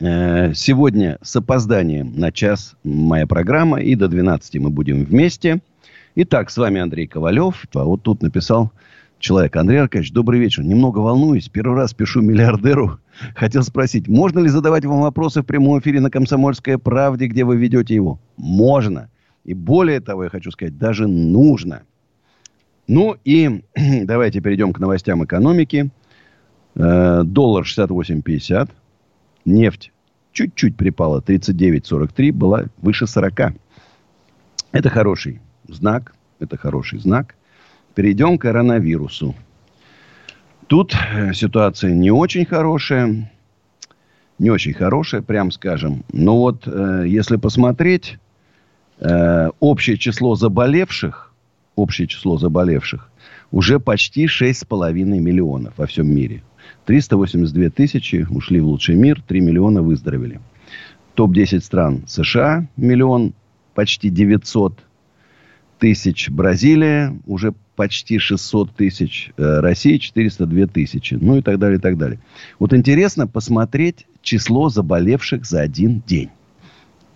Э, сегодня с опозданием на час моя программа, и до 12 мы будем вместе. Итак, с вами Андрей Ковалев. А вот тут написал человек. Андрей Аркадьевич, добрый вечер. Немного волнуюсь. Первый раз пишу миллиардеру. Хотел спросить, можно ли задавать вам вопросы в прямом эфире на «Комсомольской правде», где вы ведете его? Можно. И более того, я хочу сказать, даже нужно. Ну и давайте перейдем к новостям экономики. Э, доллар 68,50. Нефть чуть-чуть припала, 39,43, была выше 40. Это хороший знак, это хороший знак. Перейдем к коронавирусу. Тут э, ситуация не очень хорошая, не очень хорошая, прям скажем. Но вот э, если посмотреть, э, общее число заболевших, общее число заболевших уже почти 6,5 миллионов во всем мире. 382 тысячи ушли в лучший мир, 3 миллиона выздоровели. Топ-10 стран США миллион, почти 900 тысяч Бразилия, уже почти 600 тысяч, э, Россия 402 тысячи, ну и так далее, и так далее. Вот интересно посмотреть число заболевших за один день.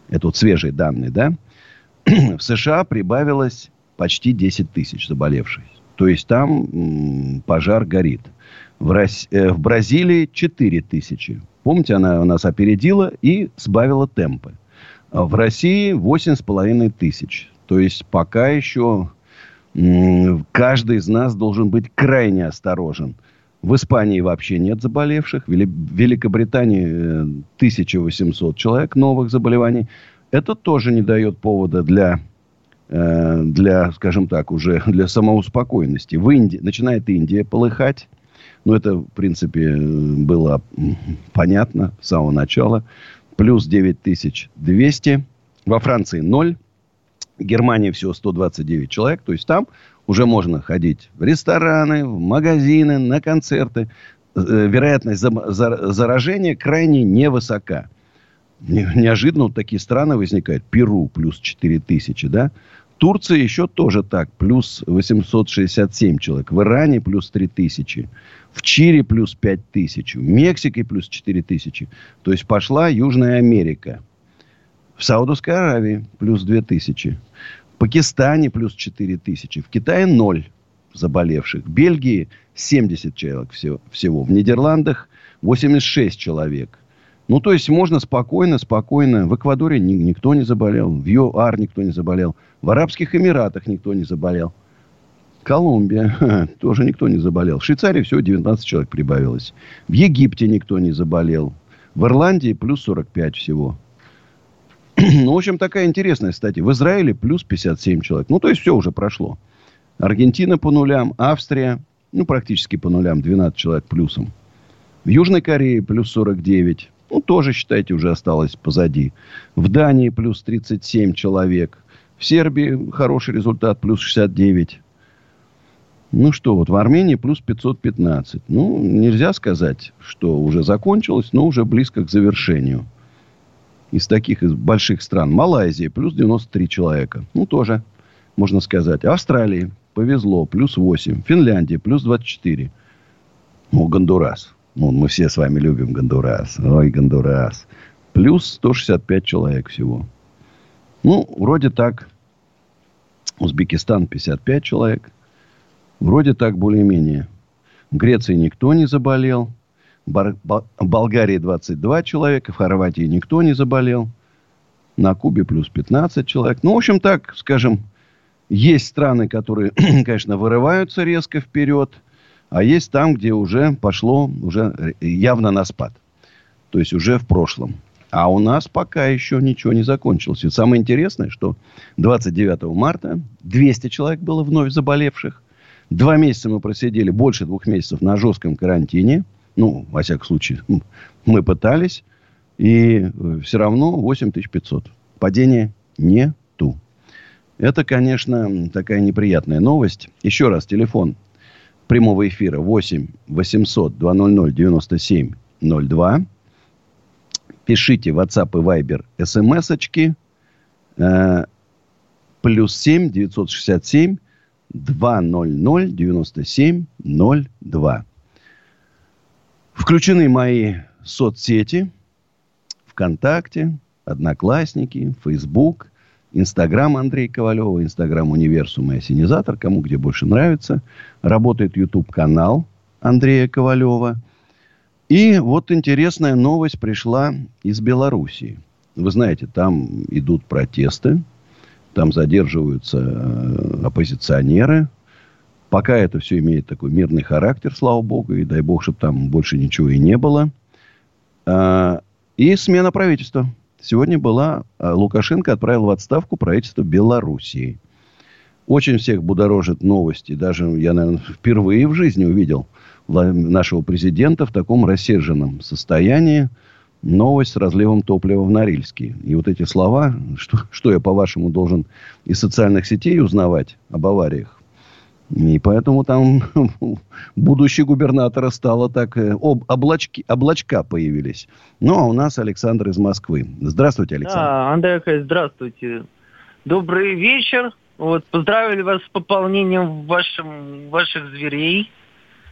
Это вот свежие данные, да? В США прибавилось почти 10 тысяч заболевших. То есть там пожар горит. В, Рос... э, в Бразилии 4 тысячи. Помните, она у нас опередила и сбавила темпы. А в России 8,5 тысяч. То есть пока еще каждый из нас должен быть крайне осторожен. В Испании вообще нет заболевших. В Великобритании 1800 э, человек новых заболеваний. Это тоже не дает повода для, э, для скажем так, уже для самоуспокоенности. В Индии, начинает Индия полыхать. Ну, это, в принципе, было понятно с самого начала. Плюс 9200. Во Франции 0. В Германии всего 129 человек. То есть там уже можно ходить в рестораны, в магазины, на концерты. Э, вероятность заражения крайне невысока. Неожиданно вот такие страны возникают. Перу плюс 4000, да? Турция еще тоже так, плюс 867 человек. В Иране плюс 3000. В Чили плюс 5000. В Мексике плюс 4000. То есть пошла Южная Америка. В Саудовской Аравии плюс 2000. В Пакистане плюс 4000. В Китае 0 заболевших. В Бельгии 70 человек всего. В Нидерландах 86 человек. Ну, то есть, можно спокойно, спокойно. В Эквадоре ни, никто не заболел. В ЮАР никто не заболел. В Арабских Эмиратах никто не заболел. Колумбия. Тоже никто не заболел. В Швейцарии всего 19 человек прибавилось. В Египте никто не заболел. В Ирландии плюс 45 всего. ну, в общем, такая интересная, кстати. В Израиле плюс 57 человек. Ну, то есть, все уже прошло. Аргентина по нулям. Австрия, ну, практически по нулям. 12 человек плюсом. В Южной Корее плюс 49. Ну, тоже, считайте, уже осталось позади. В Дании плюс 37 человек. В Сербии хороший результат, плюс 69. Ну что, вот в Армении плюс 515. Ну, нельзя сказать, что уже закончилось, но уже близко к завершению. Из таких из больших стран. Малайзия плюс 93 человека. Ну, тоже, можно сказать. Австралии повезло, плюс 8. Финляндия плюс 24. Ну, Гондурас. Ну, мы все с вами любим Гондурас. Ой, Гондурас. Плюс 165 человек всего. Ну, вроде так. Узбекистан 55 человек. Вроде так более-менее. В Греции никто не заболел. Бар- Бол- Болгарии 22 человека. В Хорватии никто не заболел. На Кубе плюс 15 человек. Ну, в общем, так, скажем, есть страны, которые, конечно, вырываются резко вперед – а есть там, где уже пошло уже явно на спад. То есть уже в прошлом. А у нас пока еще ничего не закончилось. И самое интересное, что 29 марта 200 человек было вновь заболевших. Два месяца мы просидели, больше двух месяцев на жестком карантине. Ну, во всяком случае, мы пытались. И все равно 8500. Падения нету. Это, конечно, такая неприятная новость. Еще раз, телефон прямого эфира 8 800 200 97 02. Пишите WhatsApp и Viber смс-очки. Э, плюс 7 967 200 97 02. Включены мои соцсети. ВКонтакте, Одноклассники, Фейсбук, Инстаграм Андрея Ковалева, Инстаграм Универсум и Осенизатор, кому где больше нравится. Работает YouTube-канал Андрея Ковалева. И вот интересная новость пришла из Белоруссии. Вы знаете, там идут протесты, там задерживаются э, оппозиционеры. Пока это все имеет такой мирный характер, слава богу, и дай бог, чтобы там больше ничего и не было. А, и смена правительства. Сегодня была... А, Лукашенко отправил в отставку правительство Белоруссии. Очень всех будоражит новости. Даже я, наверное, впервые в жизни увидел нашего президента в таком рассерженном состоянии. Новость с разливом топлива в Норильске. И вот эти слова, что, что я, по-вашему, должен из социальных сетей узнавать об авариях, и поэтому там будущий губернатора стало так... Э, об, облачки, облачка появились. Ну, а у нас Александр из Москвы. Здравствуйте, Александр. Да, Андрей здравствуйте. Добрый вечер. Вот, поздравили вас с пополнением вашим, ваших зверей.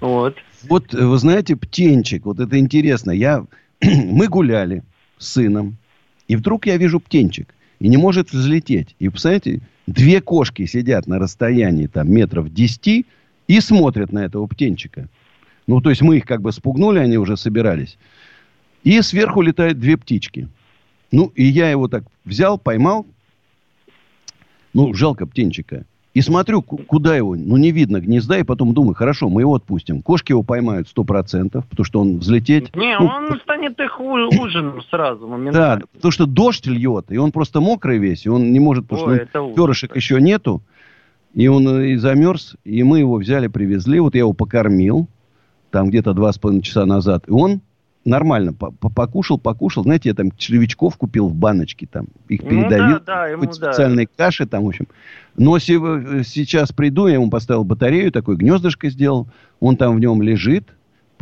Вот. Вот, вы знаете, птенчик, вот это интересно. Я, мы гуляли с сыном, и вдруг я вижу птенчик, и не может взлететь. И, представляете, Две кошки сидят на расстоянии там метров 10 и смотрят на этого птенчика. Ну, то есть мы их как бы спугнули, они уже собирались. И сверху летают две птички. Ну, и я его так взял, поймал. Ну, жалко птенчика. И смотрю, куда его, ну, не видно гнезда, и потом думаю, хорошо, мы его отпустим. Кошки его поймают сто процентов, потому что он взлететь... Не, ну, он станет их ужином сразу, моментально. Да, потому что дождь льет, и он просто мокрый весь, и он не может, потому Ой, что ну, перышек еще нету, и он э, и замерз, и мы его взяли, привезли, вот я его покормил, там где-то два с половиной часа назад, и он нормально покушал, покушал. Знаете, я там червячков купил в баночке, там, их передавил. Ну, да, да, ему, специальной да. каши там, в общем. Но сейчас приду, я ему поставил батарею, такое гнездышко сделал. Он там в нем лежит.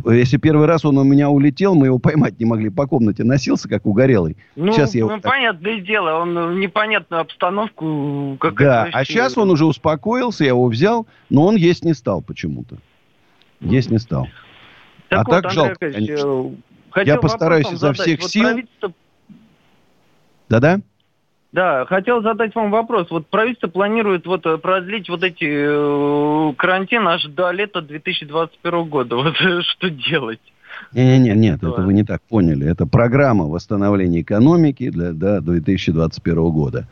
Если первый раз он у меня улетел, мы его поймать не могли. По комнате носился, как угорелый. Ну, сейчас я ну так... понятное дело, он в непонятную обстановку... Как да, а сейчас он уже успокоился, я его взял, но он есть не стал почему-то. Есть не стал. Так а вот, так жалко, конечно. Хотел Я постараюсь изо всех вот сил. Правительство... Да-да? Да, хотел задать вам вопрос. Вот правительство планирует вот э, продлить вот эти э, карантин аж до лета 2021 года. Вот что делать? Не-не-не, нет, это вы не так поняли. Это программа восстановления экономики для до 2021 года.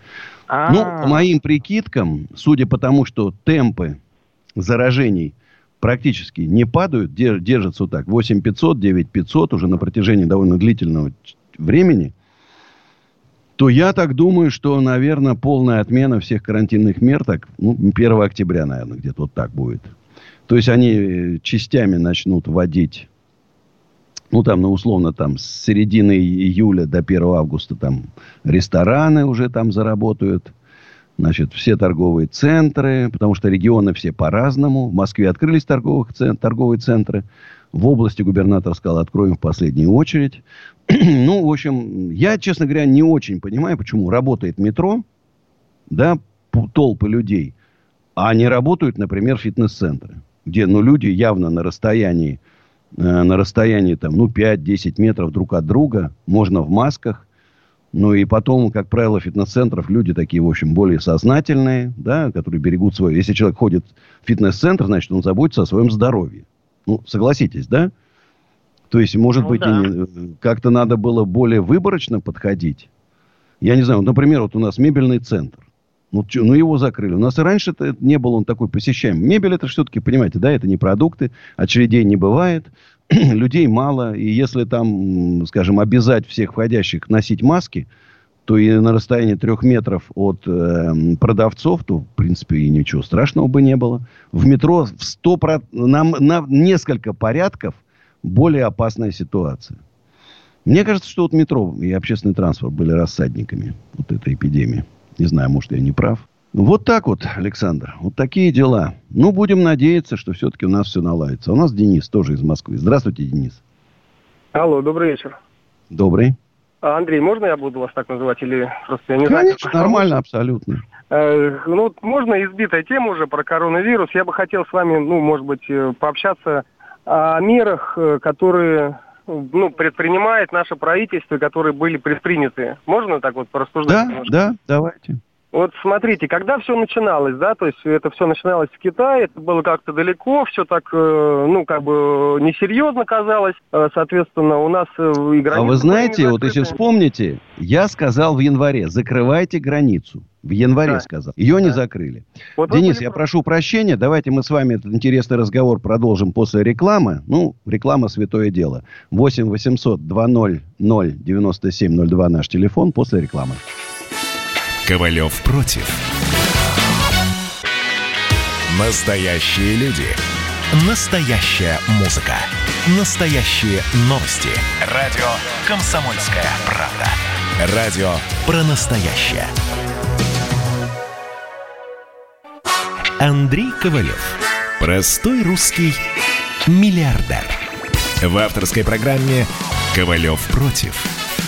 А-а-а. Ну, по моим прикидкам, судя по тому, что темпы заражений – практически не падают, держатся вот так. 8500, 9500 уже на протяжении довольно длительного времени, то я так думаю, что, наверное, полная отмена всех карантинных мер, так, ну, 1 октября, наверное, где-то вот так будет. То есть они э, частями начнут вводить, ну, там, ну, условно, там, с середины июля до 1 августа там рестораны уже там заработают – Значит, все торговые центры, потому что регионы все по-разному. В Москве открылись торговых, торговые центры. В области губернатор сказал, откроем в последнюю очередь. ну, в общем, я, честно говоря, не очень понимаю, почему работает метро, да, толпы людей, а не работают, например, фитнес-центры, где, ну, люди явно на расстоянии, э, на расстоянии, там, ну, 5-10 метров друг от друга, можно в масках, ну и потом, как правило, фитнес-центров люди такие, в общем, более сознательные, да, которые берегут свое. Если человек ходит в фитнес-центр, значит, он заботится о своем здоровье. Ну, согласитесь, да? То есть, может ну, быть, да. как-то надо было более выборочно подходить. Я не знаю, вот, например, вот у нас мебельный центр. Ну, чё, ну, его закрыли. У нас и раньше -то не был он такой посещаемый. Мебель это все-таки, понимаете, да, это не продукты, очередей не бывает. людей мало, и если там, скажем, обязать всех входящих носить маски, то и на расстоянии трех метров от э, продавцов, то, в принципе, и ничего страшного бы не было. В метро в 100, на, на несколько порядков более опасная ситуация. Мне кажется, что вот метро и общественный транспорт были рассадниками вот этой эпидемии. Не знаю, может, я не прав. Вот так вот, Александр. Вот такие дела. Ну, будем надеяться, что все-таки у нас все наладится. У нас Денис тоже из Москвы. Здравствуйте, Денис. Алло, добрый вечер. Добрый. А, Андрей, можно я буду вас так называть? Или просто я не Конечно, знаю, нормально, абсолютно. Э, ну, можно избитая тема уже про коронавирус. Я бы хотел с вами, ну, может быть, э, пообщаться о мерах, э, которые ну, предпринимает наше правительство, которые были предприняты. Можно так вот порассуждать? Да, немножко? да, давайте. Вот смотрите, когда все начиналось, да, то есть это все начиналось в Китае, это было как-то далеко, все так, э, ну, как бы несерьезно казалось, э, соответственно, у нас э, и границы... А вы знаете, вот если вспомните, я сказал в январе, закрывайте границу. В январе да. сказал. Ее да. не закрыли. Вот Денис, я прошу прощения. Давайте мы с вами этот интересный разговор продолжим после рекламы. Ну, реклама святое дело. 8 800 200 97 02 наш телефон после рекламы. Ковалев против. Настоящие люди. Настоящая музыка. Настоящие новости. Радио «Комсомольская правда». Радио про настоящее. Андрей Ковалев. Простой русский миллиардер. В авторской программе «Ковалев против».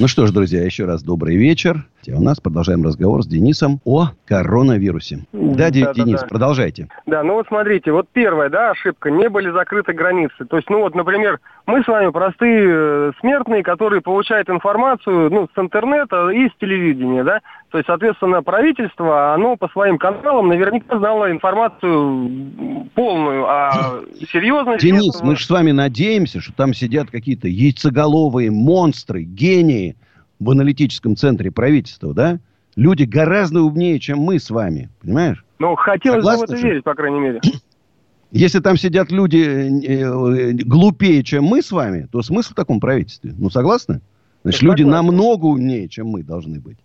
Ну что ж, друзья, еще раз добрый вечер. У нас продолжаем разговор с Денисом о коронавирусе. Да, да Денис, да, да. продолжайте. Да, ну вот смотрите, вот первая, да, ошибка, не были закрыты границы. То есть, ну вот, например, мы с вами простые э, смертные, которые получают информацию, ну, с интернета и с телевидения, да. То есть, соответственно, правительство, оно по своим каналам наверняка знало информацию полную о серьезности. Денис, этого. мы же с вами надеемся, что там сидят какие-то яйцеголовые монстры, гении в аналитическом центре правительства, да? Люди гораздо умнее, чем мы с вами, понимаешь? Ну, хотелось Согласны бы в это верить, по крайней мере. Если там сидят люди э, э, глупее, чем мы с вами, то смысл в таком правительстве? Ну, согласны? Значит, люди намного умнее, чем мы должны быть.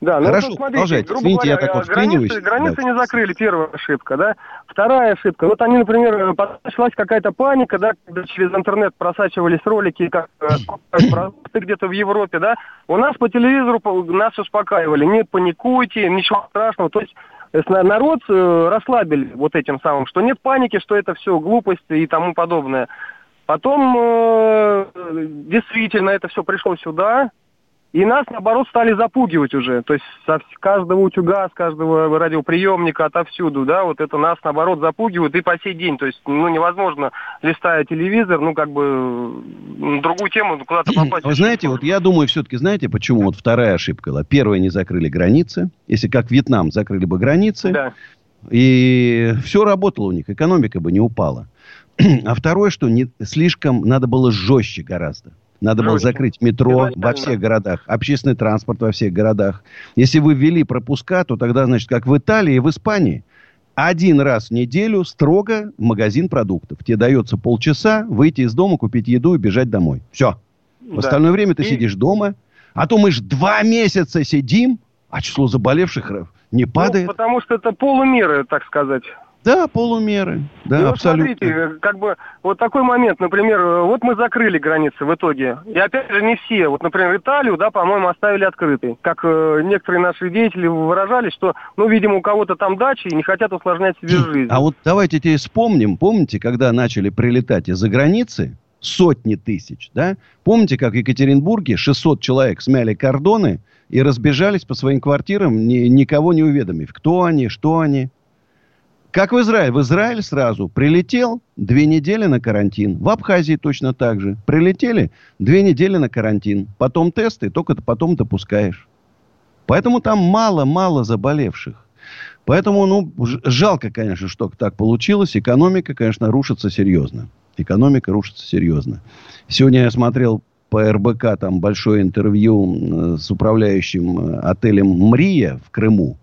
Да, ну Хорошо, смотрите, грубо Извините, говоря, я так границы, границы да. не закрыли, первая ошибка, да. Вторая ошибка, вот они, например, началась какая-то паника, да, когда через интернет просачивались ролики, как э, продукты где-то в Европе, да. У нас по телевизору нас успокаивали, не паникуйте, ничего страшного, то есть э, народ э, расслабили вот этим самым, что нет паники, что это все глупости и тому подобное. Потом э, действительно это все пришло сюда, и нас, наоборот, стали запугивать уже. То есть со каждого утюга, с каждого радиоприемника, отовсюду, да, вот это нас, наоборот, запугивают и по сей день. То есть, ну, невозможно, листая телевизор, ну, как бы, другую тему куда-то попасть. Вы знаете, вот я думаю, все-таки, знаете, почему вот вторая ошибка была? Первая, не закрыли границы. Если как Вьетнам закрыли бы границы, да. и все работало у них, экономика бы не упала. А второе, что не, слишком надо было жестче гораздо. Надо было закрыть метро во всех городах, общественный транспорт во всех городах. Если вы ввели пропуска, то тогда, значит, как в Италии и в Испании, один раз в неделю строго в магазин продуктов. Тебе дается полчаса выйти из дома, купить еду и бежать домой. Все. В да. остальное время ты и... сидишь дома. А то мы же два месяца сидим, а число заболевших не ну, падает. Ну, потому что это полумеры, так сказать. Да, полумеры. Да, ну, абсолютно. Смотрите, как бы вот такой момент, например, вот мы закрыли границы в итоге. И опять же не все. Вот, например, Италию, да, по-моему, оставили открытой. Как э, некоторые наши деятели выражались, что, ну, видимо, у кого-то там дачи и не хотят усложнять себе жизнь. А вот давайте теперь вспомним, помните, когда начали прилетать из-за границы, сотни тысяч, да? Помните, как в Екатеринбурге 600 человек смяли кордоны и разбежались по своим квартирам, ни, никого не уведомив, кто они, что они? Как в Израиле. В Израиль сразу прилетел, две недели на карантин. В Абхазии точно так же. Прилетели, две недели на карантин. Потом тесты, только потом допускаешь. Поэтому там мало-мало заболевших. Поэтому, ну, жалко, конечно, что так получилось. Экономика, конечно, рушится серьезно. Экономика рушится серьезно. Сегодня я смотрел по РБК там большое интервью с управляющим э, отелем «Мрия» в Крыму.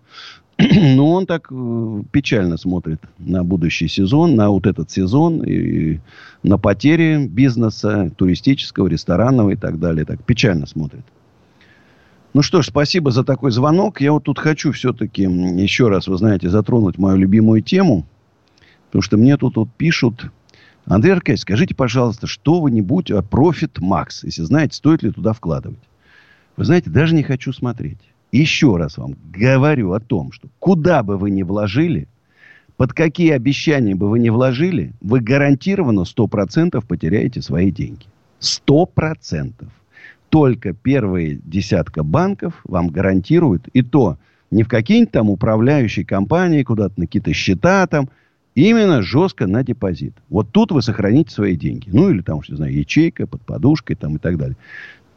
Но он так э, печально смотрит на будущий сезон, на вот этот сезон, и на потери бизнеса, туристического, ресторанного и так далее. Так печально смотрит. Ну что ж, спасибо за такой звонок. Я вот тут хочу все-таки еще раз, вы знаете, затронуть мою любимую тему. Потому что мне тут вот пишут... Андрей Аркадьевич, скажите, пожалуйста, что-нибудь о Profit Max, если знаете, стоит ли туда вкладывать. Вы знаете, даже не хочу смотреть. Еще раз вам говорю о том, что куда бы вы ни вложили, под какие обещания бы вы ни вложили, вы гарантированно 100% потеряете свои деньги. 100%. Только первые десятка банков вам гарантируют, и то не в какие-нибудь там управляющие компании, куда-то на какие-то счета там, именно жестко на депозит. Вот тут вы сохраните свои деньги. Ну, или там, что знаю, ячейка под подушкой там и так далее.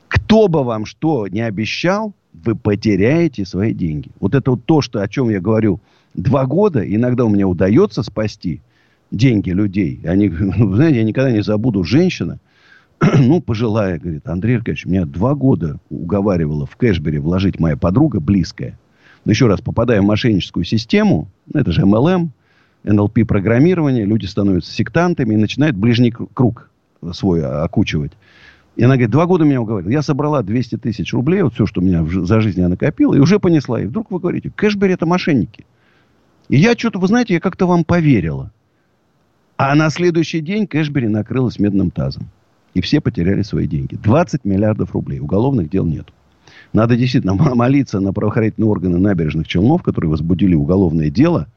Кто бы вам что не обещал, вы потеряете свои деньги. Вот это вот то, что, о чем я говорю два года, иногда у меня удается спасти деньги людей. Они, вы знаете, я никогда не забуду женщина, ну, пожилая, говорит, Андрей Аркадьевич, меня два года уговаривала в Кэшбери вложить моя подруга близкая. Но еще раз, попадая в мошенническую систему, ну, это же MLM, NLP-программирование, люди становятся сектантами и начинают ближний круг свой окучивать. И она говорит, два года меня уговаривали. Я собрала 200 тысяч рублей, вот все, что у меня за жизнь я накопила, и уже понесла. И вдруг вы говорите, кэшбери это мошенники. И я что-то, вы знаете, я как-то вам поверила. А на следующий день кэшбери накрылась медным тазом. И все потеряли свои деньги. 20 миллиардов рублей. Уголовных дел нет. Надо действительно молиться на правоохранительные органы набережных Челнов, которые возбудили уголовное дело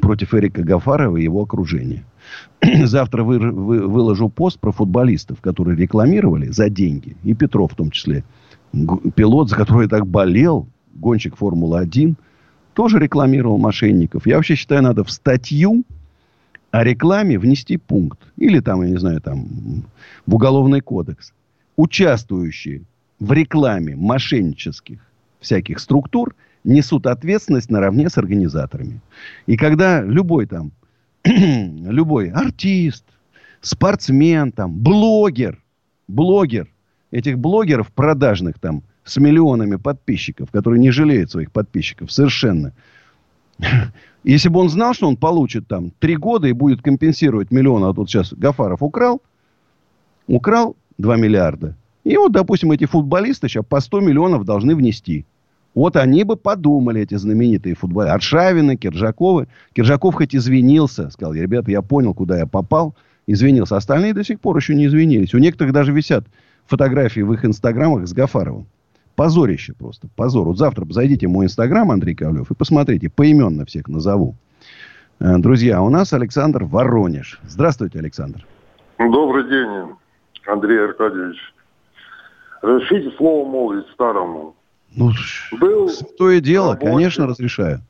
против Эрика Гафарова и его окружения. Завтра вы, вы, выложу пост про футболистов, которые рекламировали за деньги. И Петров в том числе. Пилот, за который я так болел, гонщик Формулы-1, тоже рекламировал мошенников. Я вообще считаю, надо в статью о рекламе внести пункт. Или там, я не знаю, там в уголовный кодекс. Участвующие в рекламе мошеннических всяких структур несут ответственность наравне с организаторами. И когда любой там любой артист, спортсмен, там, блогер, блогер, этих блогеров продажных там с миллионами подписчиков, которые не жалеют своих подписчиков совершенно. Если бы он знал, что он получит там три года и будет компенсировать миллион, а тут сейчас Гафаров украл, украл 2 миллиарда. И вот, допустим, эти футболисты сейчас по 100 миллионов должны внести. Вот они бы подумали, эти знаменитые футболисты. Аршавины, Киржаковы. Киржаков хоть извинился. Сказал, ребята, я понял, куда я попал. Извинился. Остальные до сих пор еще не извинились. У некоторых даже висят фотографии в их инстаграмах с Гафаровым. Позорище просто. Позор. Вот завтра зайдите в мой инстаграм, Андрей Ковлев, и посмотрите. Поименно всех назову. Э, друзья, у нас Александр Воронеж. Здравствуйте, Александр. Добрый день, Андрей Аркадьевич. Разрешите слово молвить старому. Ну, был то и дело, рабочим. конечно, разрешаю.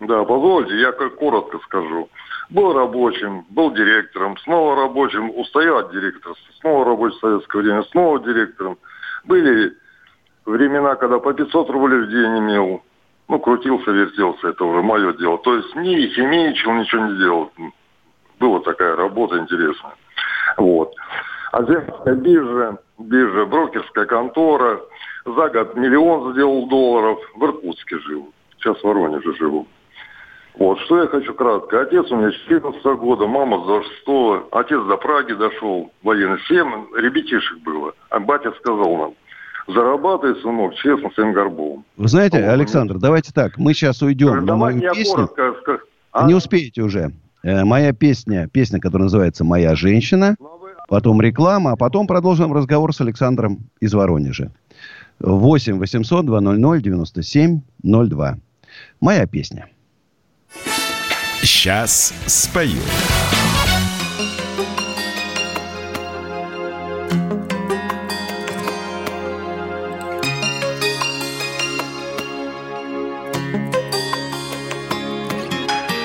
Да, позвольте, я как коротко скажу. Был рабочим, был директором, снова рабочим, устаю от директорства, снова рабочий советское время, снова директором. Были времена, когда по 500 рублей в день имел. Ну, крутился, вертелся, это уже мое дело. То есть не химичил, ничего не делал. Была такая работа интересная. Вот. Азиатская биржа, биржа, брокерская контора – за год миллион сделал долларов. В Иркутске жил. Сейчас в Воронеже живу. Вот, что я хочу кратко. Отец у меня 14 года, мама за 6 Отец до Праги дошел, военный. Семь ребятишек было. А батя сказал нам, зарабатывай, сынок, честно, своим горбом. Вы знаете, вот, Александр, давайте так, мы сейчас уйдем на мою песню. Коротко, а? Не успеете уже. Э, моя песня, песня, которая называется «Моя женщина», ну, а потом реклама, а потом продолжим разговор с Александром из Воронежа. 8 800 200 97 02. Моя песня. Сейчас спою.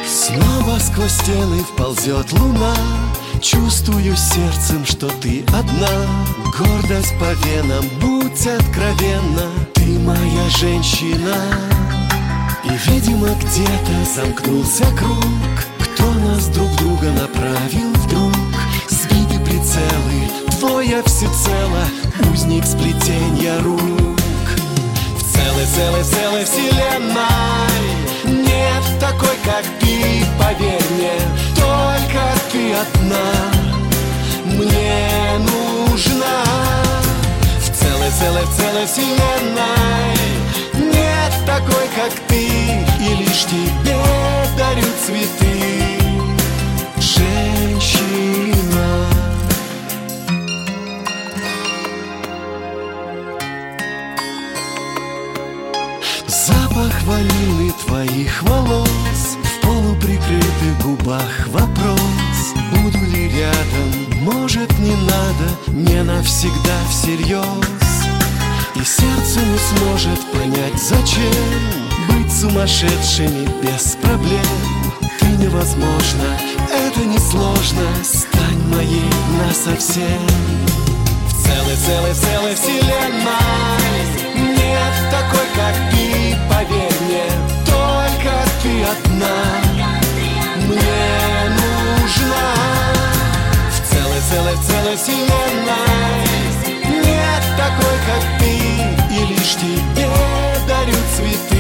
Снова сквозь стены вползет луна Чувствую сердцем, что ты одна. Гордость по венам, будь откровенна. Ты моя женщина. И, видимо, где-то замкнулся круг. Кто нас друг друга направил вдруг? Сбиты прицелы, твоя всецело Узник сплетенья рук. В целой, целой, целой вселенной Нет такой, как ты, поверь мне. Только одна мне нужна В целой, целой, вселенной. Нет такой, как ты И лишь тебе дарю цветы. Женщина. Запах ванили твоих волос В полуприкрытых губах вопрос может не надо Не навсегда всерьез? И сердце не сможет понять зачем Быть сумасшедшими без проблем. Ты невозможно, это несложно Стань моей насовсем. В целой, целой, целой вселенной Нет такой, как ты, поверь мне. Только ты одна целой, вселенной. Нет такой, как ты И лишь тебе дарю цветы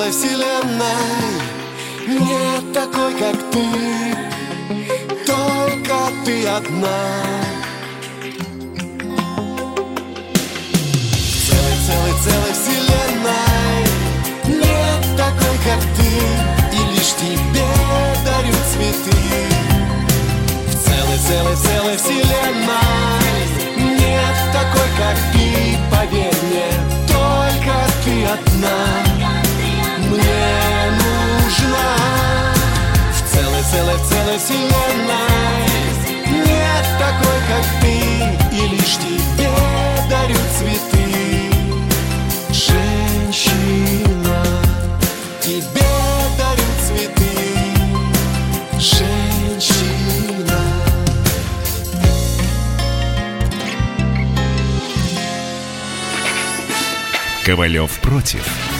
целой, вселенной. Нет такой, как ты. Только ты одна. Целой, целой, целой вселенной. Нет такой, как ты. И лишь тебе дарю цветы. В целой, целой, целой вселенной. Нет такой, как ты, поверь мне Только ты одна мне нужна. В целой, целой, целой вселенной Нет такой, как ты И лишь тебе дарю цветы. Женщина Тебе дарю цветы. Женщина. Ковалев против.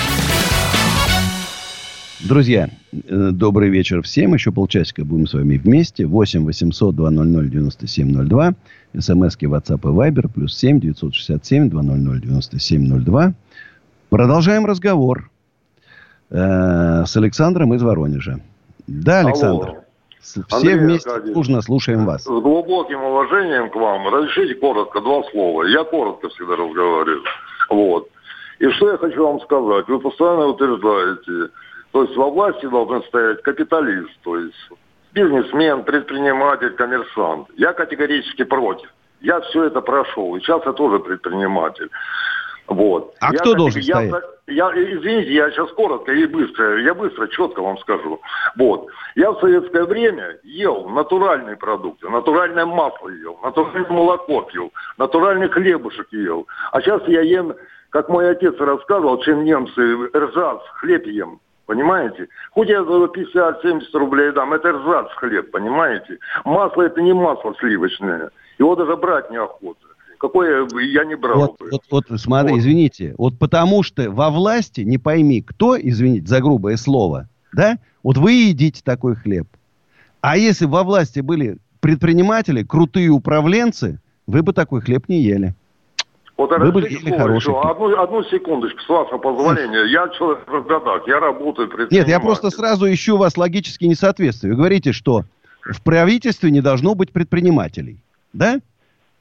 Друзья, э, добрый вечер всем. Еще полчасика будем с вами вместе. 8 800 200 9702. СМСки WhatsApp и Viber. Плюс 7 967 200 9702. Продолжаем разговор э, с Александром из Воронежа. Да, Александр. Алло. Все Андрей вместе Аркадьевич, дружно слушаем вас. С глубоким уважением к вам. Разрешите коротко два слова. Я коротко всегда разговариваю. Вот. И что я хочу вам сказать. Вы постоянно утверждаете, то есть во власти должен стоять капиталист, то есть бизнесмен, предприниматель, коммерсант. Я категорически против. Я все это прошел. И сейчас я тоже предприниматель. Вот. А я, кто должен я, стоять? Я, извините, я сейчас коротко и быстро, я быстро, четко вам скажу. Вот. Я в советское время ел натуральные продукты, натуральное масло ел, натуральное молоко пил, натуральный хлебушек ел. А сейчас я ем, как мой отец рассказывал, чем немцы, ржац, хлеб ем. Понимаете? Хоть я за 50-70 рублей дам, это ржац хлеб, понимаете? Масло это не масло сливочное. Его даже брать неохота. Какое я не брал вот, бы. Вот, вот, смотри, вот. извините. Вот потому что во власти, не пойми, кто, извините за грубое слово, да? Вот вы едите такой хлеб. А если во власти были предприниматели, крутые управленцы, вы бы такой хлеб не ели. Вот вы бы ели хороший. Одну, одну секундочку, с вашего позволения. Я человек в годах, я работаю Нет, я просто сразу ищу вас логические несоответствия. Вы говорите, что в правительстве не должно быть предпринимателей. Да?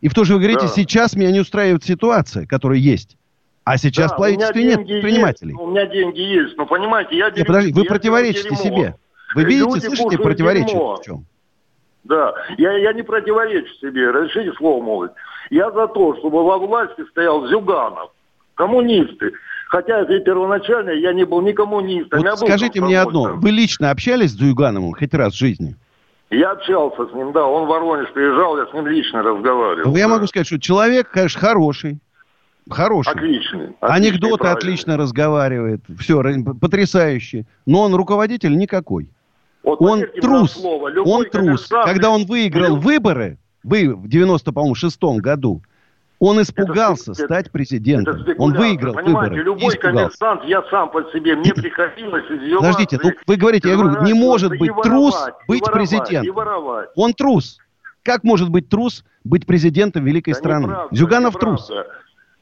И в то же вы говорите, да. сейчас меня не устраивает ситуация, которая есть. А сейчас да, в правительстве нет предпринимателей. Есть, у меня деньги есть, но понимаете, я... Нет, подожди, вы противоречите себе. Вы видите, Люди слышите противоречие в чем? Да, я, я не противоречу себе, разрешите слово молвить. Я за то, чтобы во власти стоял Зюганов, коммунисты. Хотя это первоначально я не был ни коммунистом. Вот скажите мне одно, вы лично общались с Зюгановым хоть раз в жизни? Я общался с ним, да, он в Воронеж приезжал, я с ним лично разговаривал. Ну, я могу сказать, что человек, конечно, хороший. Хороший. Отличный. Анекдоты отлично разговаривает. Все, потрясающе. Но он руководитель никакой. Вот, он трус. Слово, он трус. Когда он выиграл любой... выборы, вы в 96-м году, он испугался это, стать президентом. Он выиграл Понимаете, выборы. Любой коммерсант, я сам по себе, мне приходилось Подождите, ну вы говорите, я говорю, не может быть трус быть воровать, президентом. Он трус. Как может быть трус быть президентом великой да страны? Неправда, Зюганов неправда. трус.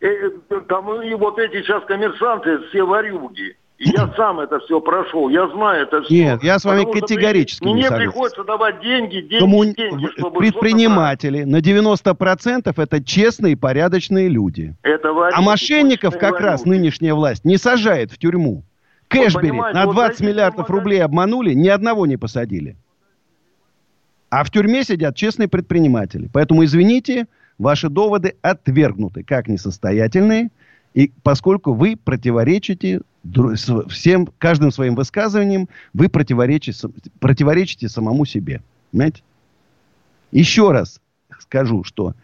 Э, э, там и вот эти сейчас коммерсанты все варюги. И я сам это все прошел, я знаю это все. Нет, я с вами Потому категорически не Мне приходится давать деньги, деньги, Кому... деньги, чтобы Предприниматели на 90% это честные порядочные люди. Это а мошенников как раз нынешняя власть не сажает в тюрьму. Кэшбери на 20 вот миллиардов рублей обманули, ни одного не посадили. А в тюрьме сидят честные предприниматели. Поэтому, извините, ваши доводы отвергнуты как несостоятельные – и поскольку вы противоречите всем, каждым своим высказыванием, вы противоречите, противоречите самому себе. Понимаете? Еще раз скажу, что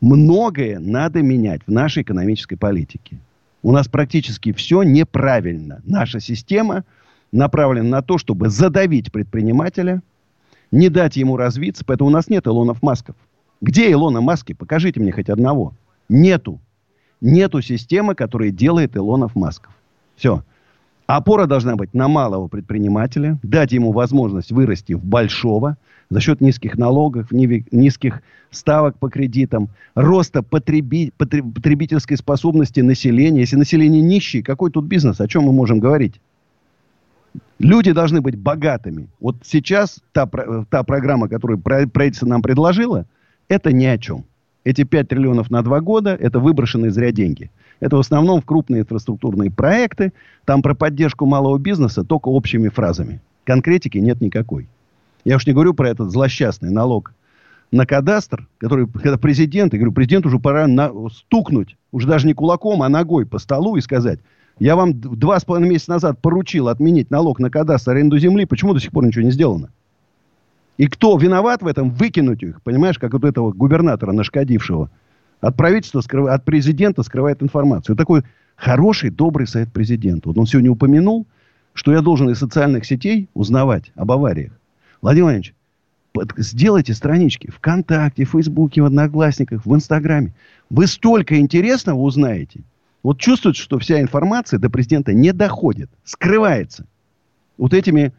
многое надо менять в нашей экономической политике. У нас практически все неправильно. Наша система направлена на то, чтобы задавить предпринимателя, не дать ему развиться, поэтому у нас нет Илонов Масков. Где Илона Маски? Покажите мне хоть одного. Нету. Нету системы, которая делает Илонов Масков. Все. Опора должна быть на малого предпринимателя, дать ему возможность вырасти в большого за счет низких налогов, низких ставок по кредитам, роста потреби, потребительской способности населения. Если население нищее, какой тут бизнес? О чем мы можем говорить? Люди должны быть богатыми. Вот сейчас та, та программа, которую правительство нам предложило, это ни о чем. Эти 5 триллионов на 2 года – это выброшенные зря деньги. Это в основном в крупные инфраструктурные проекты. Там про поддержку малого бизнеса только общими фразами. Конкретики нет никакой. Я уж не говорю про этот злосчастный налог на кадастр, который, когда президент, я говорю, президент уже пора на, стукнуть, уже даже не кулаком, а ногой по столу и сказать, я вам два с половиной месяца назад поручил отменить налог на кадастр аренду земли, почему до сих пор ничего не сделано? И кто виноват в этом, выкинуть их, понимаешь, как вот этого губернатора нашкодившего. От правительства, скрыв... от президента скрывает информацию. Такой хороший, добрый совет президента. Вот он сегодня упомянул, что я должен из социальных сетей узнавать об авариях. Владимир Владимирович, сделайте странички ВКонтакте, в Фейсбуке, в Одноклассниках, в Инстаграме. Вы столько интересного узнаете. Вот чувствуется, что вся информация до президента не доходит, скрывается. Вот этими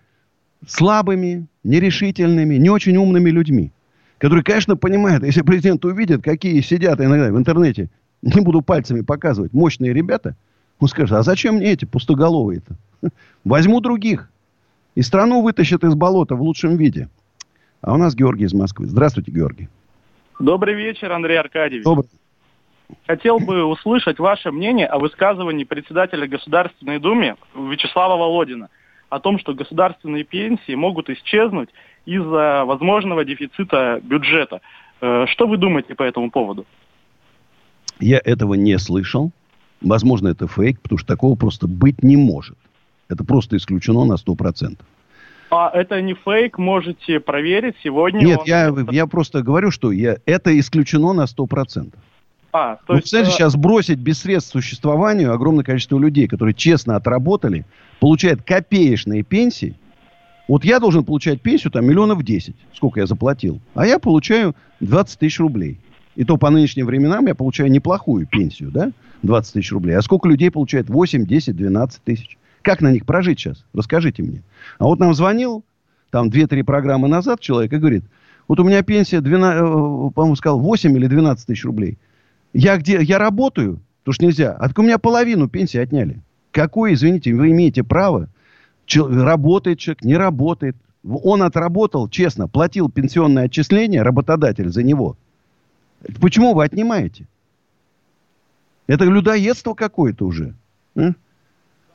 слабыми, нерешительными, не очень умными людьми. Которые, конечно, понимают, если президент увидит, какие сидят иногда в интернете, не буду пальцами показывать, мощные ребята, он скажет, а зачем мне эти пустоголовые-то? Возьму других. И страну вытащат из болота в лучшем виде. А у нас Георгий из Москвы. Здравствуйте, Георгий. Добрый вечер, Андрей Аркадьевич. Добрый. Хотел бы услышать ваше мнение о высказывании председателя Государственной Думы Вячеслава Володина – о том, что государственные пенсии могут исчезнуть из-за возможного дефицита бюджета. Э, что вы думаете по этому поводу? Я этого не слышал. Возможно, это фейк, потому что такого просто быть не может. Это просто исключено на 100%. А это не фейк, можете проверить сегодня. Нет, он... я, я просто говорю, что я, это исключено на 100%. А, то ну, есть... Представляете, сейчас бросить без средств существованию огромное количество людей, которые честно отработали, получают копеечные пенсии. Вот я должен получать пенсию там миллионов 10, сколько я заплатил. А я получаю 20 тысяч рублей. И то по нынешним временам я получаю неплохую пенсию, да? 20 тысяч рублей. А сколько людей получает 8, 10, 12 тысяч? Как на них прожить сейчас? Расскажите мне. А вот нам звонил там 2-3 программы назад человек и говорит, Вот у меня пенсия, 12, э, по-моему, сказал, 8 или 12 тысяч рублей. Я где? Я работаю, потому что нельзя. А так у меня половину пенсии отняли. Какое, извините, вы имеете право? Че, работает человек, не работает. Он отработал, честно, платил пенсионное отчисление, работодатель за него. Почему вы отнимаете? Это людоедство какое-то уже. А?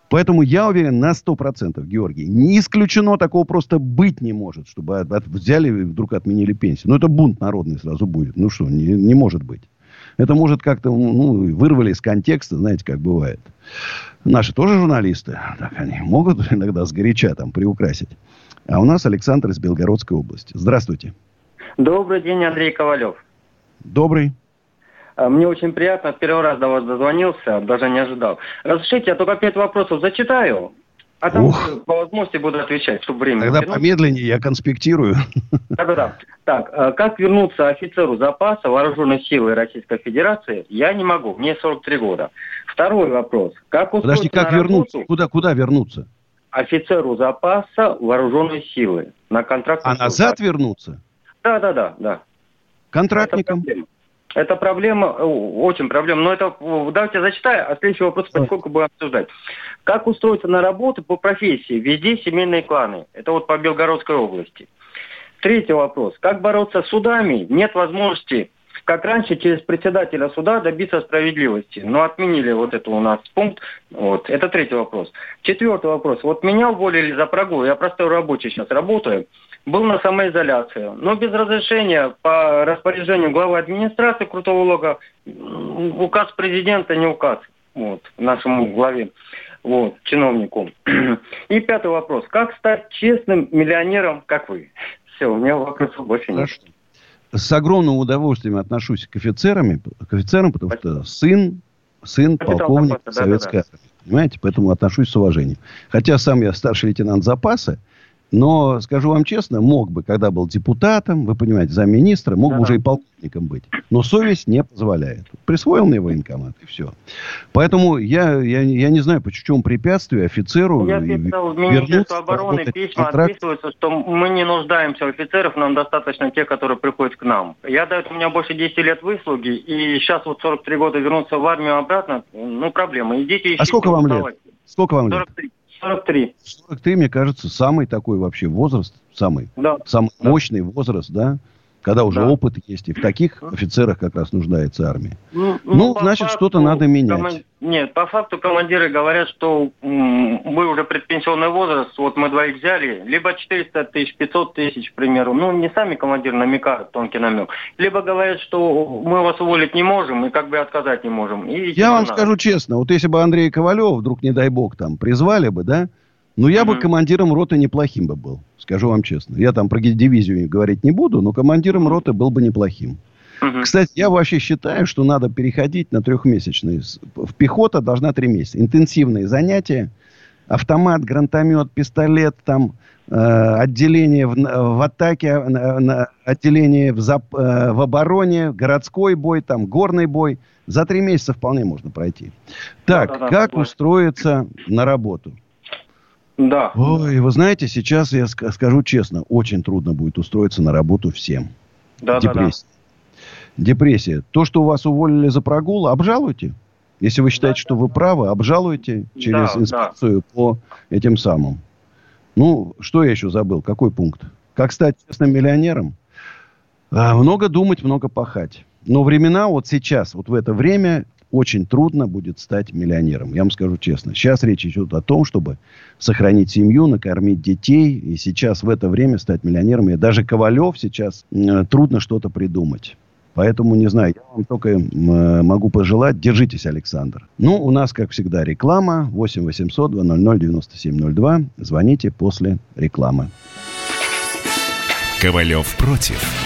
Поэтому я уверен на 100%, Георгий, не исключено, такого просто быть не может, чтобы от, от, взяли и вдруг отменили пенсию. Ну, это бунт народный сразу будет. Ну что, не, не может быть. Это может как-то, ну, вырвали из контекста, знаете, как бывает. Наши тоже журналисты, так они могут иногда сгоряча там приукрасить. А у нас Александр из Белгородской области. Здравствуйте. Добрый день, Андрей Ковалев. Добрый. А, мне очень приятно, первый раз до вас дозвонился, даже не ожидал. Разрешите, я только пять вопросов зачитаю, а там Ух. по возможности буду отвечать, чтобы время Тогда вернуть. помедленнее, я конспектирую. Да-да-да. Так, а, как вернуться офицеру запаса вооруженной силы Российской Федерации, я не могу, мне 43 года. Второй вопрос. Как Подожди, как вернуться? Куда, куда вернуться? Офицеру запаса вооруженной силы на контракт. А назад вернуться? Да-да-да. да. Контрактникам? Это проблема, очень проблема. Но это, давайте зачитаю, а следующий вопрос поскольку будем обсуждать. Как устроиться на работу по профессии? Везде семейные кланы. Это вот по Белгородской области. Третий вопрос. Как бороться с судами? Нет возможности, как раньше, через председателя суда добиться справедливости. Но отменили вот это у нас пункт. Вот. Это третий вопрос. Четвертый вопрос. Вот меня уволили за прогул. Я простой рабочий сейчас работаю был на самоизоляции. Но без разрешения по распоряжению главы администрации Крутого Лога указ президента не указ вот, нашему главе, вот, чиновнику. И пятый вопрос. Как стать честным миллионером, как вы? Все, у меня вопросов больше нет. Хорошо. С огромным удовольствием отношусь к офицерам, к офицерам потому Спасибо. что сын, сын полковник запаса, советской да, да, да. Понимаете? Поэтому отношусь с уважением. Хотя сам я старший лейтенант запаса, но, скажу вам честно, мог бы, когда был депутатом, вы понимаете, замминистра, мог да. бы уже и полковником быть. Но совесть не позволяет. Присвоил мне военкомат, и все. Поэтому я, я, я не знаю, почему препятствие офицеру... Я писал в Министерство обороны, письма контракт. отписываются, что мы не нуждаемся в офицерах, нам достаточно тех, которые приходят к нам. Я, да, у меня больше 10 лет выслуги, и сейчас вот 43 года вернуться в армию обратно, ну, проблема. Идите ищите. А сколько вам лет? Сколько вам 43. лет? 43. 43, мне кажется, самый такой вообще возраст, самый, да. самый да. мощный возраст, да, когда уже да. опыт есть. И в таких офицерах как раз нуждается армия. Ну, ну, ну значит, что-то надо менять. Коман... Нет, по факту командиры говорят, что мы уже предпенсионный возраст, вот мы двоих взяли, либо 400 тысяч, 500 тысяч, к примеру. Ну, не сами командиры намекают, тонкий намек. Либо говорят, что мы вас уволить не можем и как бы отказать не можем. И Я вам надо. скажу честно, вот если бы Андрей Ковалев вдруг, не дай бог, там призвали бы, да, ну, я mm-hmm. бы командиром роты неплохим бы был, скажу вам честно. Я там про дивизию говорить не буду, но командиром роты был бы неплохим. Mm-hmm. Кстати, я вообще считаю, что надо переходить на трехмесячные. В пехота должна три месяца. Интенсивные занятия, автомат, гранатомет, пистолет, там, э, отделение в, в атаке, э, отделение в, зап, э, в обороне, городской бой, там, горный бой. За три месяца вполне можно пройти. Так, да, да, как да. устроиться на работу? Да. Ой, вы знаете, сейчас я скажу честно, очень трудно будет устроиться на работу всем. Да, Депрессия. Да, да. Депрессия. То, что вас уволили за прогул, обжалуйте. Если вы считаете, да, что вы правы, обжалуйте через да, инспекцию да. по этим самым. Ну, что я еще забыл? Какой пункт? Как стать честным миллионером? А, много думать, много пахать. Но времена вот сейчас, вот в это время, очень трудно будет стать миллионером. Я вам скажу честно. Сейчас речь идет о том, чтобы сохранить семью, накормить детей. И сейчас в это время стать миллионером. И даже Ковалев сейчас э, трудно что-то придумать. Поэтому, не знаю, я вам только э, могу пожелать. Держитесь, Александр. Ну, у нас, как всегда, реклама. 8 800 200 9702. Звоните после рекламы. Ковалев против.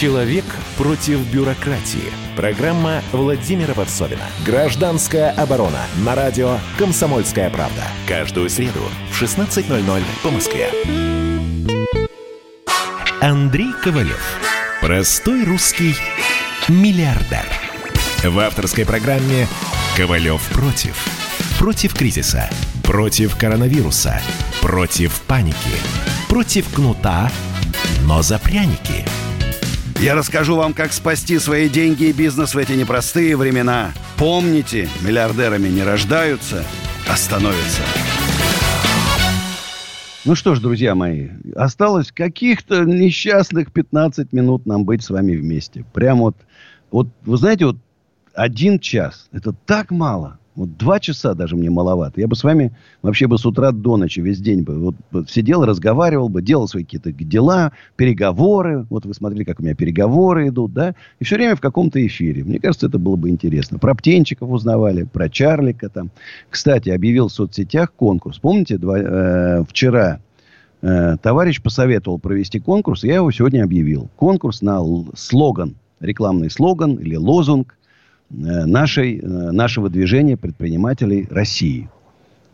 Человек против бюрократии. Программа Владимира Варсовина. Гражданская оборона. На радио «Комсомольская правда». Каждую среду в 16.00 по Москве. Андрей Ковалев. Простой русский миллиардер. В авторской программе «Ковалев против». Против кризиса. Против коронавируса. Против паники. Против кнута, но за пряники – я расскажу вам, как спасти свои деньги и бизнес в эти непростые времена. Помните, миллиардерами не рождаются, а становятся. Ну что ж, друзья мои, осталось каких-то несчастных 15 минут нам быть с вами вместе. Прям вот, вот вы знаете, вот один час, это так мало. Вот два часа даже мне маловато. Я бы с вами вообще бы с утра до ночи весь день бы вот, сидел, разговаривал бы, делал свои какие-то дела, переговоры. Вот вы смотрели, как у меня переговоры идут, да? И все время в каком-то эфире. Мне кажется, это было бы интересно. Про Птенчиков узнавали, про Чарлика там. Кстати, объявил в соцсетях конкурс. Помните, два, э, вчера э, товарищ посоветовал провести конкурс, я его сегодня объявил. Конкурс на слоган, рекламный слоган или лозунг нашей, э, нашего движения предпринимателей России.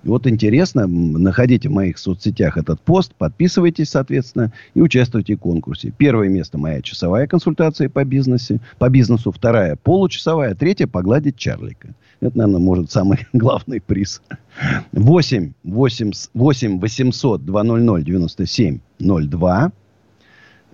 И вот интересно, находите в моих соцсетях этот пост, подписывайтесь, соответственно, и участвуйте в конкурсе. Первое место моя часовая консультация по бизнесу, по бизнесу, вторая получасовая, третья погладить Чарлика. Это, наверное, может самый главный приз. 8, 8, 8 800 200 97 02.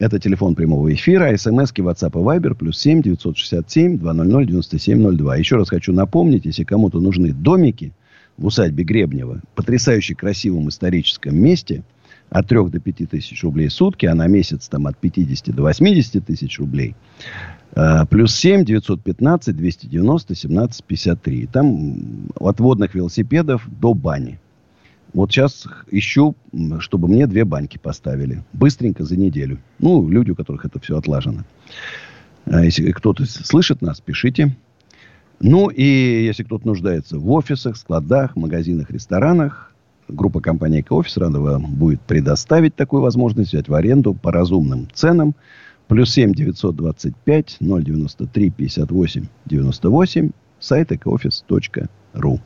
Это телефон прямого эфира, смски, WhatsApp и Viber, плюс 7 967 200 9702. Еще раз хочу напомнить, если кому-то нужны домики в усадьбе Гребнева, потрясающе красивом историческом месте, от 3 до 5 тысяч рублей в сутки, а на месяц там от 50 до 80 тысяч рублей. Э, плюс 7 915 290 17 53. Там от водных велосипедов до бани. Вот сейчас ищу, чтобы мне две баньки поставили. Быстренько за неделю. Ну, люди, у которых это все отлажено. А если кто-то слышит нас, пишите. Ну, и если кто-то нуждается в офисах, складах, магазинах, ресторанах, группа компании «Экоофис» рада вам будет предоставить такую возможность взять в аренду по разумным ценам. Плюс 7 925 093 58 98 сайт экоофис.ру.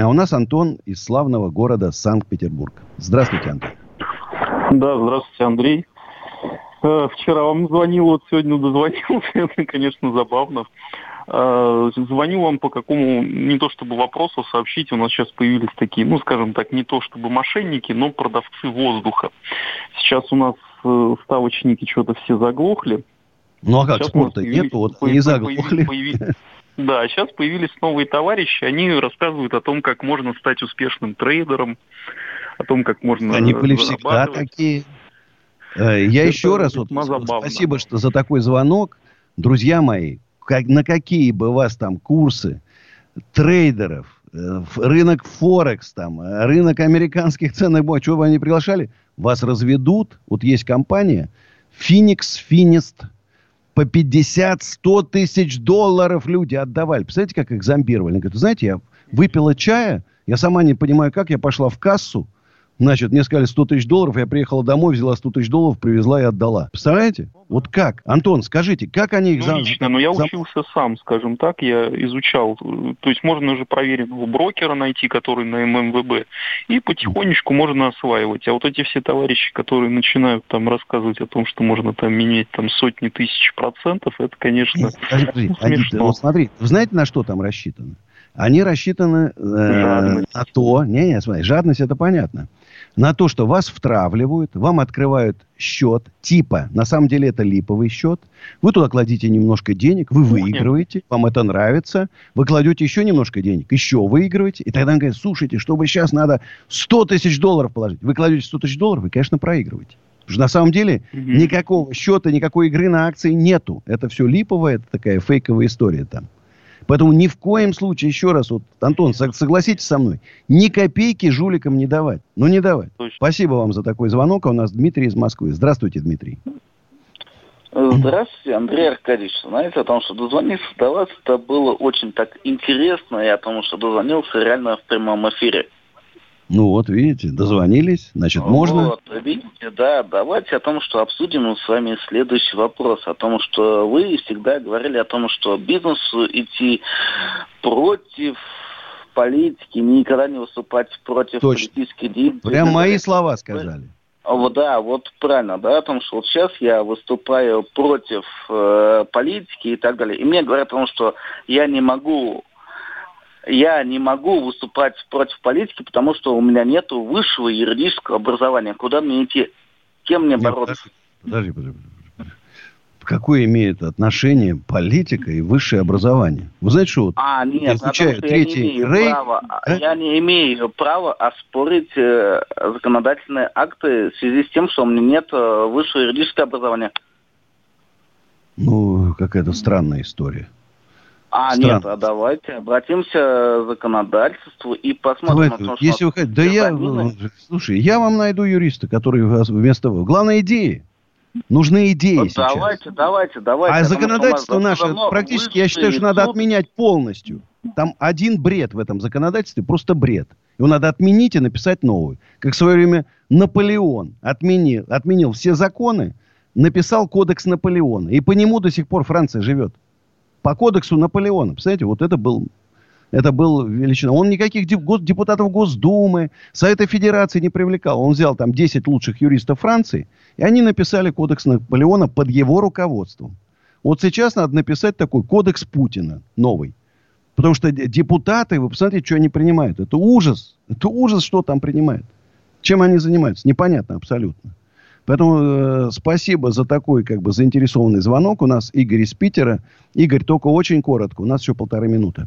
А у нас Антон из славного города Санкт-Петербург. Здравствуйте, Антон. Да, здравствуйте, Андрей. Э, вчера вам звонил, вот сегодня дозвонился, это, конечно, забавно. Э, звоню вам по какому, не то чтобы вопросу сообщить, у нас сейчас появились такие, ну, скажем так, не то чтобы мошенники, но продавцы воздуха. Сейчас у нас э, ставочники что-то все заглохли. Ну а как, спорта нет, вот не заглохли. Появились, да, сейчас появились новые товарищи, они рассказывают о том, как можно стать успешным трейдером, о том, как можно Они были всегда такие. Э, я Это еще раз вот спасибо, что за такой звонок. Друзья мои, как, на какие бы у вас там курсы трейдеров, э, рынок Форекс, там, э, рынок американских ценных бумаг, чего бы они приглашали, вас разведут. Вот есть компания Phoenix Finest по 50-100 тысяч долларов люди отдавали. Представляете, как их зомбировали? Они говорят, знаете, я выпила чая, я сама не понимаю, как, я пошла в кассу, Значит, мне сказали 100 тысяч долларов, я приехала домой, взяла 100 тысяч долларов, привезла и отдала. Представляете? Вот как? Антон, скажите, как они их... Ну, лично, но я учился сам, скажем так, я изучал. То есть можно уже проверенного брокера найти, который на ММВБ, и потихонечку можно осваивать. А вот эти все товарищи, которые начинают там рассказывать о том, что можно там менять там сотни тысяч процентов, это, конечно, Нет, подожди, смешно. Вот смотри, вы знаете, на что там рассчитано? Они рассчитаны э, на то... Не, не, смотри, жадность это понятно на то, что вас втравливают, вам открывают счет, типа, на самом деле это липовый счет, вы туда кладите немножко денег, вы выигрываете, вам это нравится, вы кладете еще немножко денег, еще выигрываете, и тогда он говорит, слушайте, чтобы сейчас надо 100 тысяч долларов положить. Вы кладете 100 тысяч долларов, вы, конечно, проигрываете. Потому что на самом деле угу. никакого счета, никакой игры на акции нету. Это все липовая, это такая фейковая история там. Поэтому ни в коем случае, еще раз, вот, Антон, согласитесь со мной, ни копейки жуликам не давать. Ну, не давать. Точно. Спасибо вам за такой звонок. А у нас Дмитрий из Москвы. Здравствуйте, Дмитрий. Здравствуйте, Андрей Аркадьевич. Знаете, о том, что дозвониться до вас, это было очень так интересно, и о том, что дозвонился реально в прямом эфире. Ну вот, видите, дозвонились, значит, можно. Вот, видите, да, давайте о том, что обсудим с вами следующий вопрос. О том, что вы всегда говорили о том, что бизнесу идти против политики, никогда не выступать против Точно. политической деятельности. Прям мои слова сказали. Вот, да, вот правильно, да, о том, что вот сейчас я выступаю против э, политики и так далее. И мне говорят о том, что я не могу я не могу выступать против политики, потому что у меня нет высшего юридического образования. Куда мне идти? Кем мне бороться? Подожди, подожди, подожди какое имеет отношение политика и высшее образование? Вы знаете, что вот а, нет, изучаю потому, третий я не рейх... Права, а? Я не имею права оспорить э, законодательные акты в связи с тем, что у меня нет э, высшего юридического образования. Ну, какая-то странная история. А, Странно. нет, а давайте обратимся к законодательству и посмотрим. Давай, том, если вы хотите, да я, ну, слушай, я вам найду юриста, который вместо вас. Главное идеи. Нужны идеи вот сейчас. Давайте, давайте, давайте. А законодательство наше, практически, я считаю, что надо отменять полностью. Там один бред в этом законодательстве, просто бред. Его надо отменить и написать новый. Как в свое время Наполеон отменил, отменил все законы, написал кодекс Наполеона. И по нему до сих пор Франция живет. По кодексу Наполеона. Представляете, вот это был это был величина. Он никаких депутатов Госдумы, Совета Федерации не привлекал. Он взял там 10 лучших юристов Франции, и они написали кодекс Наполеона под его руководством. Вот сейчас надо написать такой кодекс Путина новый. Потому что депутаты, вы посмотрите, что они принимают. Это ужас. Это ужас, что там принимают. Чем они занимаются? Непонятно абсолютно. Поэтому э, спасибо за такой как бы заинтересованный звонок. У нас Игорь из Питера. Игорь, только очень коротко. У нас еще полторы минуты.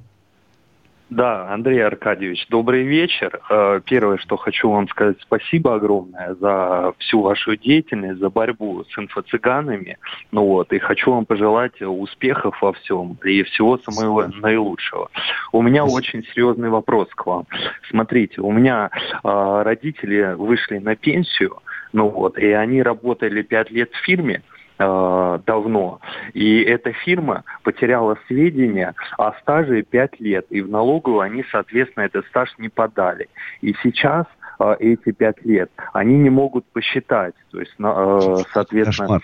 Да, Андрей Аркадьевич, добрый вечер. Э, первое, что хочу вам сказать, спасибо огромное за всю вашу деятельность, за борьбу с инфо-цыганами. Ну вот, и хочу вам пожелать успехов во всем и всего самого наилучшего. У меня очень серьезный вопрос к вам. Смотрите, у меня э, родители вышли на пенсию, ну вот, и они работали пять лет в фирме, Э, давно. И эта фирма потеряла сведения о стаже 5 лет. И в налоговую они, соответственно, этот стаж не подали. И сейчас э, эти пять лет, они не могут посчитать. То есть, э, соответственно,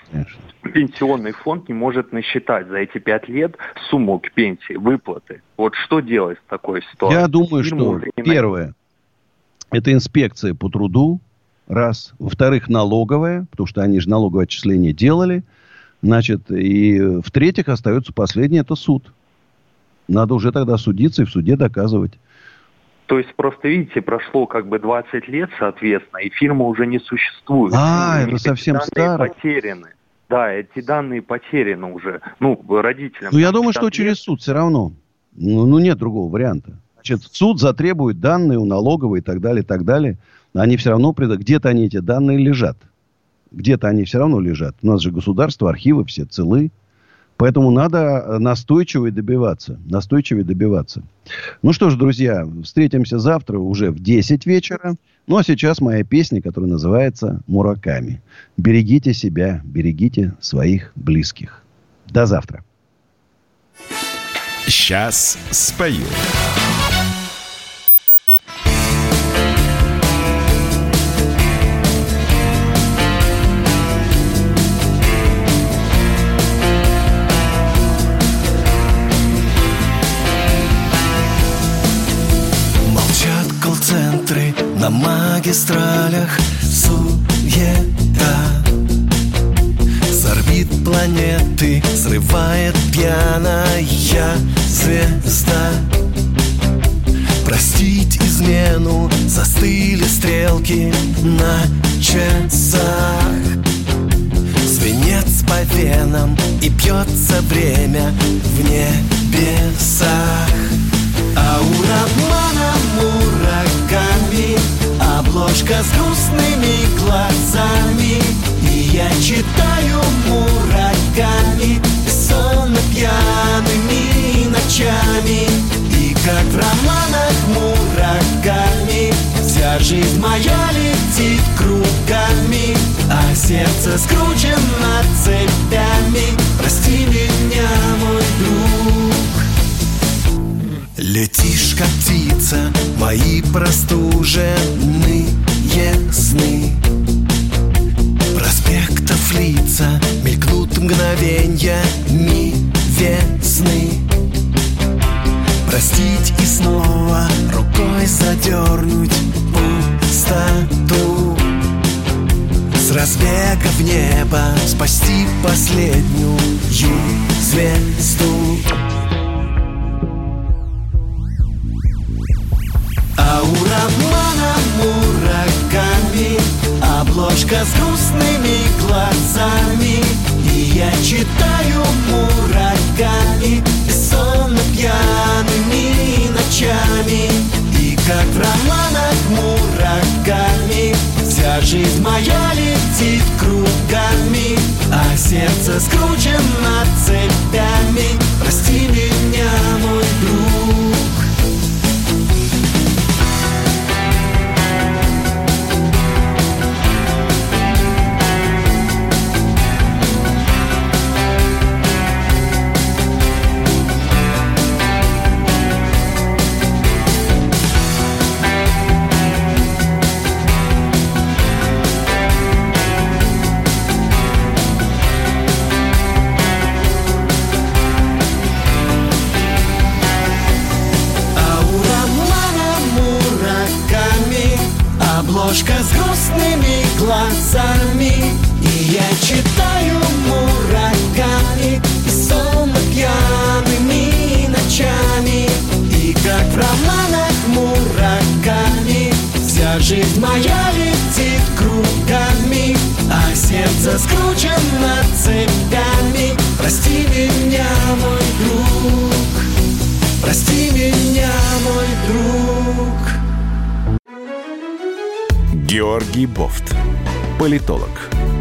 пенсионный фонд не может насчитать за эти пять лет сумму к пенсии, выплаты. Вот что делать в такой ситуации? Я думаю, Фирму что первое, это инспекция по труду, раз. Во-вторых, налоговая, потому что они же налоговое отчисление делали. Значит, и в-третьих, остается последнее, это суд. Надо уже тогда судиться и в суде доказывать. То есть, просто видите, прошло как бы 20 лет, соответственно, и фирма уже не существует. А, это совсем старо. потеряны. Да, эти данные потеряны уже. Ну, родителям. Ну, я думаю, что лет. через суд все равно. Ну, ну, нет другого варианта. Значит, суд затребует данные у налоговой и так далее, и так далее они все равно, где-то они, эти данные лежат. Где-то они все равно лежат. У нас же государство, архивы все целы. Поэтому надо э, настойчиво добиваться. Настойчиво добиваться. Ну что ж, друзья, встретимся завтра уже в 10 вечера. Ну а сейчас моя песня, которая называется «Мураками». Берегите себя, берегите своих близких. До завтра. Сейчас спою. Магистралях суета. С орбит планеты срывает пьяная звезда. Простить измену застыли стрелки на часах. Свинец по венам и бьется время в небесах. А у романа мураками Обложка с грустными глазами И я читаю мураками Сонно пьяными ночами. И как в романах мураками Вся жизнь моя летит кругами А сердце скручено цепями. Прости меня, мой друг. Летишь, как птица, мои простуженные сны Проспектов лица мелькнут мгновеньями весны Простить и снова рукой задернуть пустоту. С разбега в небо спасти последнюю звезду. А у романа мураками Обложка с грустными глазами. И я читаю мураками Бессонно пьяными ночами. И как в романах мураками Вся жизнь моя летит кругами. А сердце скручено цепями Прости меня,